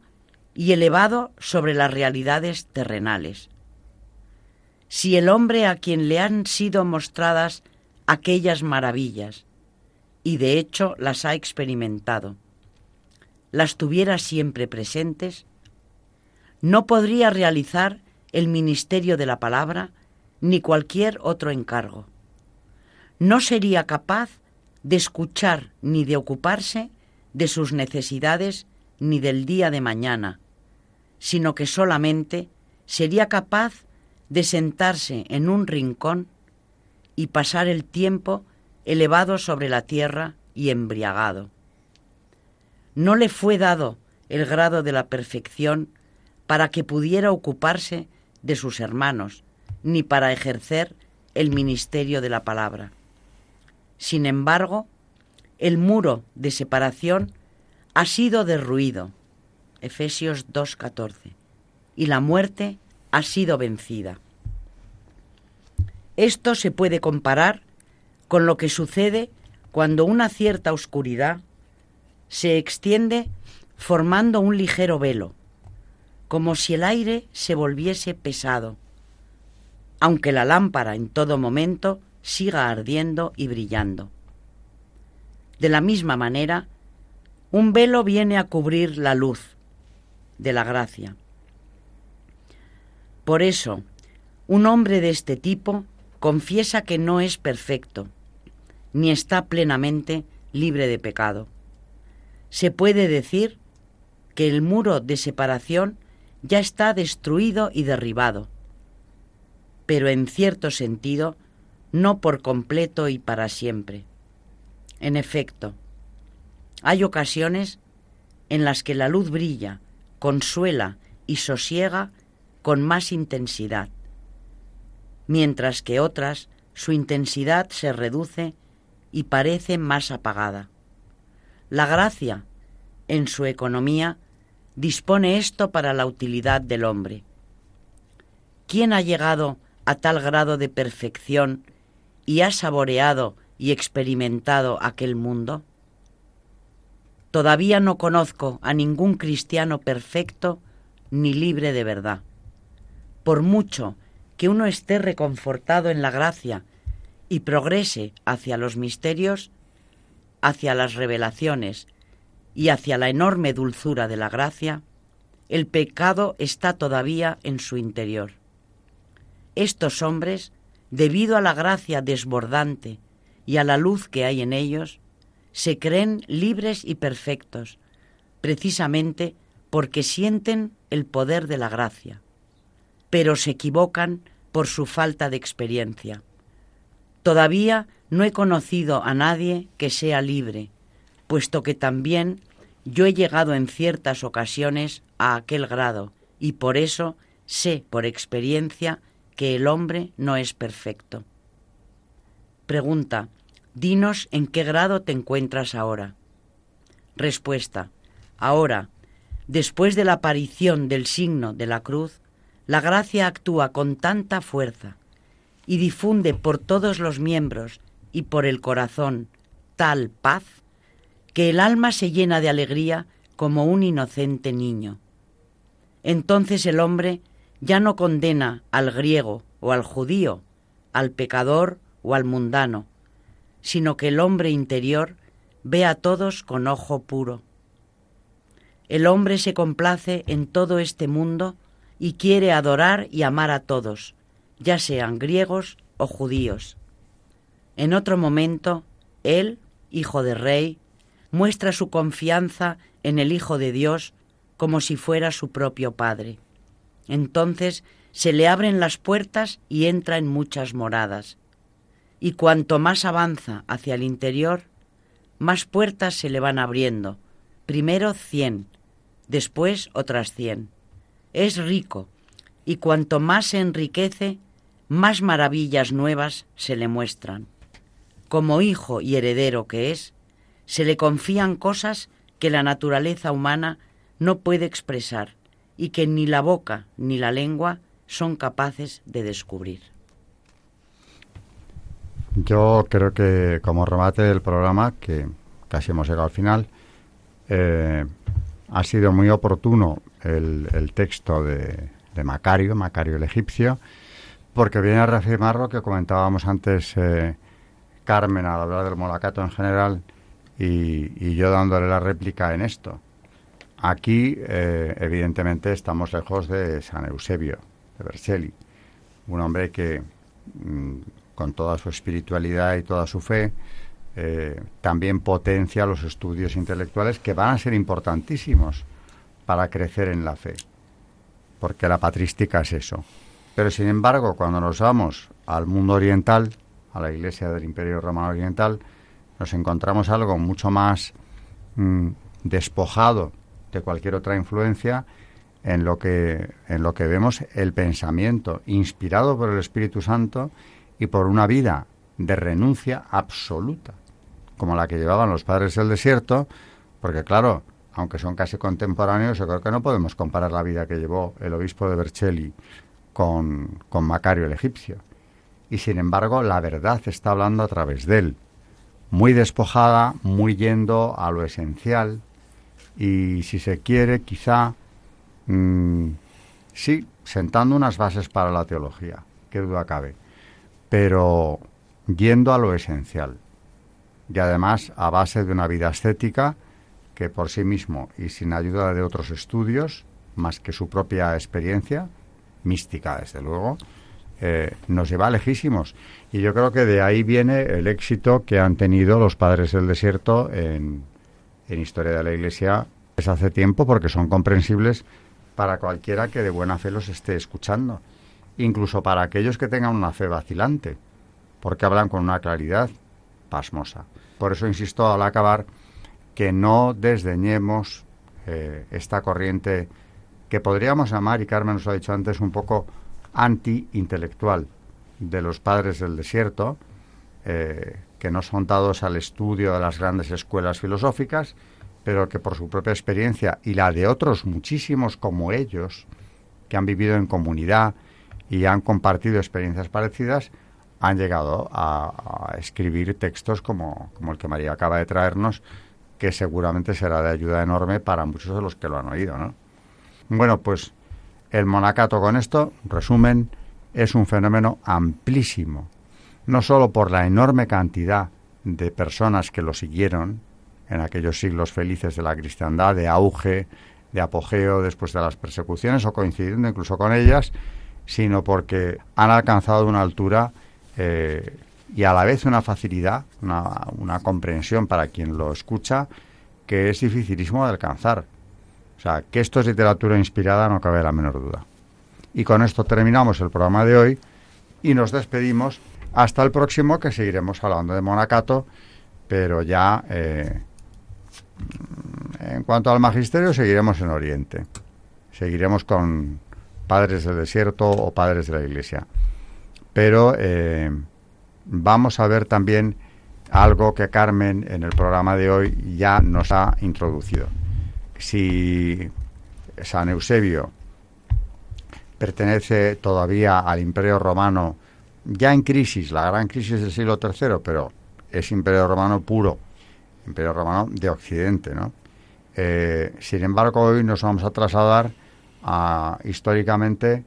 y elevado sobre las realidades terrenales. Si el hombre a quien le han sido mostradas aquellas maravillas, y de hecho las ha experimentado, las tuviera siempre presentes, no podría realizar el ministerio de la palabra ni cualquier otro encargo. No sería capaz de escuchar ni de ocuparse de sus necesidades ni del día de mañana, sino que solamente sería capaz de sentarse en un rincón y pasar el tiempo elevado sobre la tierra y embriagado. No le fue dado el grado de la perfección para que pudiera ocuparse de sus hermanos, ni para ejercer el ministerio de la palabra. Sin embargo, el muro de separación ha sido derruido, Efesios 2.14, y la muerte ha sido vencida. Esto se puede comparar con lo que sucede cuando una cierta oscuridad se extiende formando un ligero velo, como si el aire se volviese pesado, aunque la lámpara en todo momento siga ardiendo y brillando. De la misma manera, un velo viene a cubrir la luz de la gracia. Por eso, un hombre de este tipo confiesa que no es perfecto, ni está plenamente libre de pecado. Se puede decir que el muro de separación ya está destruido y derribado, pero en cierto sentido no por completo y para siempre. En efecto, hay ocasiones en las que la luz brilla, consuela y sosiega con más intensidad, mientras que otras su intensidad se reduce y parece más apagada. La gracia, en su economía, dispone esto para la utilidad del hombre. ¿Quién ha llegado a tal grado de perfección y ha saboreado y experimentado aquel mundo? Todavía no conozco a ningún cristiano perfecto ni libre de verdad. Por mucho que uno esté reconfortado en la gracia y progrese hacia los misterios, hacia las revelaciones y hacia la enorme dulzura de la gracia, el pecado está todavía en su interior. Estos hombres, debido a la gracia desbordante y a la luz que hay en ellos, se creen libres y perfectos, precisamente porque sienten el poder de la gracia, pero se equivocan por su falta de experiencia. Todavía no he conocido a nadie que sea libre, puesto que también yo he llegado en ciertas ocasiones a aquel grado y por eso sé por experiencia que el hombre no es perfecto. Pregunta, dinos en qué grado te encuentras ahora. Respuesta, ahora, después de la aparición del signo de la cruz, la gracia actúa con tanta fuerza y difunde por todos los miembros y por el corazón tal paz que el alma se llena de alegría como un inocente niño. Entonces el hombre ya no condena al griego o al judío, al pecador o al mundano, sino que el hombre interior ve a todos con ojo puro. El hombre se complace en todo este mundo y quiere adorar y amar a todos, ya sean griegos o judíos. En otro momento, él, hijo de rey, muestra su confianza en el Hijo de Dios como si fuera su propio Padre. Entonces se le abren las puertas y entra en muchas moradas. Y cuanto más avanza hacia el interior, más puertas se le van abriendo. Primero cien, después otras cien. Es rico, y cuanto más se enriquece, más maravillas nuevas se le muestran. Como hijo y heredero que es, se le confían cosas que la naturaleza humana no puede expresar y que ni la boca ni la lengua son capaces de descubrir. Yo creo que como remate del programa, que casi hemos llegado al final, eh, ha sido muy oportuno el, texto de, Macario, Macario el egipcio, porque viene a reafirmar lo que comentábamos antes eh, Carmen al hablar del Molacato en general y, yo dándole la réplica en esto. Aquí, eh, evidentemente, estamos lejos de San Eusebio, de Vercelli, un hombre que, mm, con toda su espiritualidad y toda su fe, eh, también potencia los estudios intelectuales que van a ser importantísimos para crecer en la fe, porque la patrística es eso. Pero sin embargo, cuando nos vamos al mundo oriental, a la Iglesia del Imperio Romano Oriental, nos encontramos algo mucho más mm, despojado de cualquier otra influencia en lo que en lo que vemos el pensamiento inspirado por el Espíritu Santo y por una vida de renuncia absoluta, como la que llevaban los padres del desierto, porque claro, aunque son casi contemporáneos, yo creo que no podemos comparar la vida que llevó el obispo de Vercelli con, con Macario el egipcio. Y sin embargo, la verdad está hablando a través de él, muy despojada, muy yendo a lo esencial, y si se quiere, quizá, mm, sí, sentando unas bases para la teología, qué duda cabe, pero yendo a lo esencial y además a base de una vida estética que por sí mismo y sin ayuda de otros estudios, más que su propia experiencia, mística desde luego, eh, nos lleva lejísimos. Y yo creo que de ahí viene el éxito que han tenido los padres del desierto en, en historia de la Iglesia desde hace tiempo, porque son comprensibles para cualquiera que de buena fe los esté escuchando, incluso para aquellos que tengan una fe vacilante, porque hablan con una claridad pasmosa. Por eso insisto al acabar que no desdeñemos eh, esta corriente que podríamos llamar, y Carmen nos ha dicho antes, un poco anti-intelectual, de los padres del desierto, eh, que no son dados al estudio de las grandes escuelas filosóficas, pero que por su propia experiencia y la de otros muchísimos como ellos, que han vivido en comunidad y han compartido experiencias parecidas, han llegado a, escribir textos como, el que María acaba de traernos, que seguramente será de ayuda enorme para muchos de los que lo han oído. ¿no? Bueno, pues el monacato con esto, resumen, es un fenómeno amplísimo, no solo por la enorme cantidad de personas que lo siguieron en aquellos siglos felices de la cristiandad, de auge, de apogeo después de las persecuciones o coincidiendo incluso con ellas, sino porque han alcanzado una altura eh, y a la vez una facilidad, una, una, comprensión para quien lo escucha que es dificilísimo de alcanzar. O sea, que esto es literatura inspirada no cabe la menor duda. Y con esto terminamos el programa de hoy y nos despedimos hasta el próximo que seguiremos hablando de Monacato, pero ya eh, en cuanto al magisterio seguiremos en Oriente. Seguiremos con padres del desierto o padres de la iglesia. Pero eh, vamos a ver también algo que Carmen en el programa de hoy ya nos ha introducido. Si San Eusebio pertenece todavía al Imperio Romano, ya en crisis, la gran crisis del siglo III, pero es Imperio Romano puro, Imperio Romano de Occidente, ¿no? Eh, sin embargo, hoy nos vamos a trasladar a, históricamente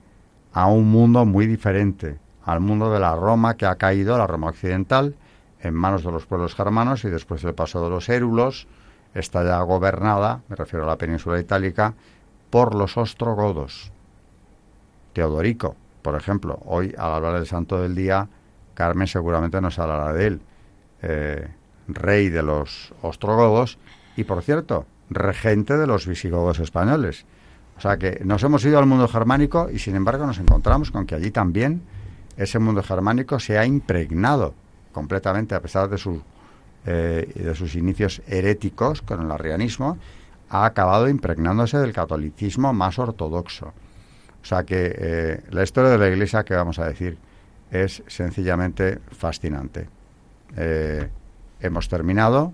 a un mundo muy diferente, al mundo de la Roma que ha caído, la Roma occidental, en manos de los pueblos germanos y después del paso de los érulos, está ya gobernada, me refiero a la península itálica, por los ostrogodos. Teodorico, por ejemplo, hoy al hablar del santo del día, Carmen seguramente nos hablará de él, eh, rey de los ostrogodos y, por cierto, regente de los visigodos españoles. O sea que nos hemos ido al mundo germánico y sin embargo nos encontramos con que allí también ese mundo germánico se ha impregnado completamente, a pesar de, su, eh, de sus inicios heréticos con el arrianismo, ha acabado impregnándose del catolicismo más ortodoxo. O sea que eh, la historia de la Iglesia, que vamos a decir, es sencillamente fascinante. Eh, hemos terminado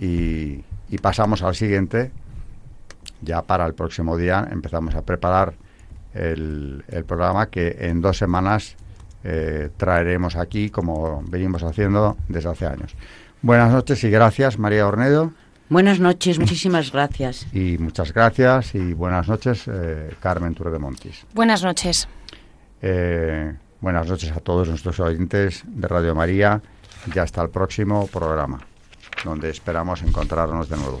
y, pasamos al siguiente. Ya para el próximo día empezamos a preparar el, el programa que en dos semanas eh, traeremos aquí como venimos haciendo desde hace años. Buenas noches y gracias, María Ornedo. Buenas noches, muchísimas gracias. Y muchas gracias y buenas noches, eh, Carmen Tour de Montis. Buenas noches. Eh, buenas noches a todos nuestros oyentes de Radio María y hasta el próximo programa, donde esperamos encontrarnos de nuevo.